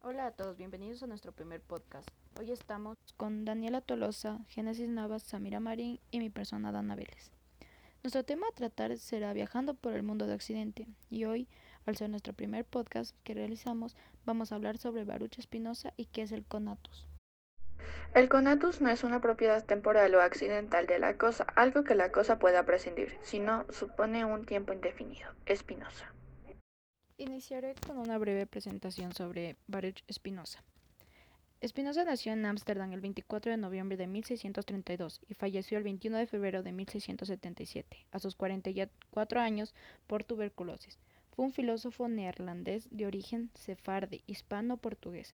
Hola a todos, bienvenidos a nuestro primer podcast. Hoy estamos con Daniela Tolosa, Génesis Navas, Samira Marín y mi persona Dana Vélez. Nuestro tema a tratar será viajando por el mundo de Occidente y hoy, al ser nuestro primer podcast que realizamos, vamos a hablar sobre Baruch Espinosa y qué es el conatus. El conatus no es una propiedad temporal o accidental de la cosa, algo que la cosa pueda prescindir, sino supone un tiempo indefinido. Espinosa. Iniciaré con una breve presentación sobre Baruch Spinoza. Spinoza nació en Ámsterdam el 24 de noviembre de 1632 y falleció el 21 de febrero de 1677, a sus 44 años, por tuberculosis. Fue un filósofo neerlandés de origen sefardí, hispano-portugués.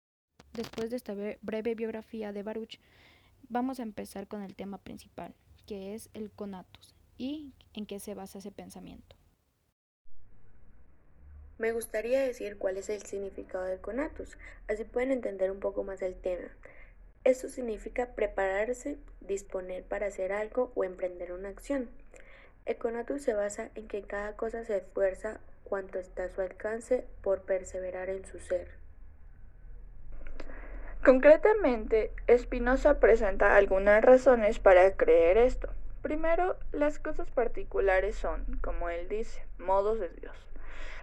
Después de esta breve biografía de Baruch, vamos a empezar con el tema principal, que es el conatus y en qué se basa ese pensamiento. Me gustaría decir cuál es el significado del conatus, así pueden entender un poco más el tema. Esto significa prepararse, disponer para hacer algo o emprender una acción. El conatus se basa en que cada cosa se esfuerza cuanto está a su alcance por perseverar en su ser. Concretamente, Spinoza presenta algunas razones para creer esto. Primero, las cosas particulares son, como él dice, modos de Dios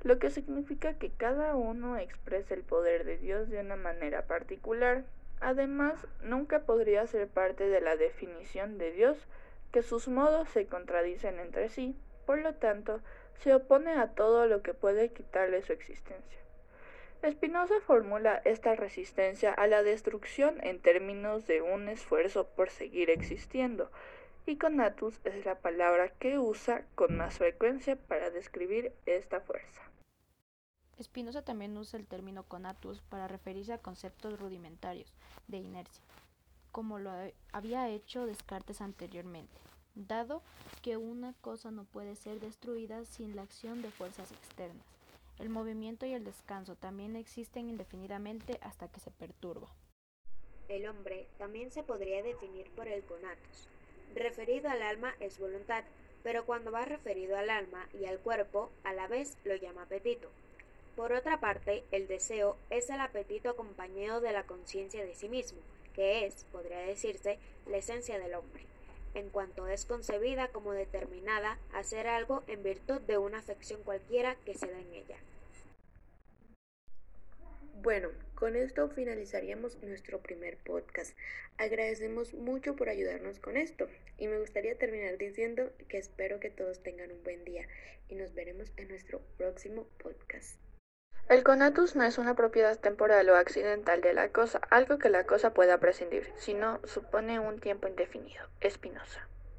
lo que significa que cada uno expresa el poder de Dios de una manera particular. Además, nunca podría ser parte de la definición de Dios que sus modos se contradicen entre sí, por lo tanto, se opone a todo lo que puede quitarle su existencia. Spinoza formula esta resistencia a la destrucción en términos de un esfuerzo por seguir existiendo, y conatus es la palabra que usa con más frecuencia para describir esta fuerza. Spinoza también usa el término conatus para referirse a conceptos rudimentarios de inercia, como lo había hecho Descartes anteriormente, dado que una cosa no puede ser destruida sin la acción de fuerzas externas. El movimiento y el descanso también existen indefinidamente hasta que se perturba. El hombre también se podría definir por el conatus. Referido al alma es voluntad, pero cuando va referido al alma y al cuerpo, a la vez lo llama apetito. Por otra parte, el deseo es el apetito acompañado de la conciencia de sí mismo, que es, podría decirse, la esencia del hombre, en cuanto es concebida como determinada a hacer algo en virtud de una afección cualquiera que se da en ella. Bueno, con esto finalizaríamos nuestro primer podcast. Agradecemos mucho por ayudarnos con esto y me gustaría terminar diciendo que espero que todos tengan un buen día y nos veremos en nuestro próximo podcast. El conatus no es una propiedad temporal o accidental de la cosa, algo que la cosa pueda prescindir, sino supone un tiempo indefinido. Espinosa.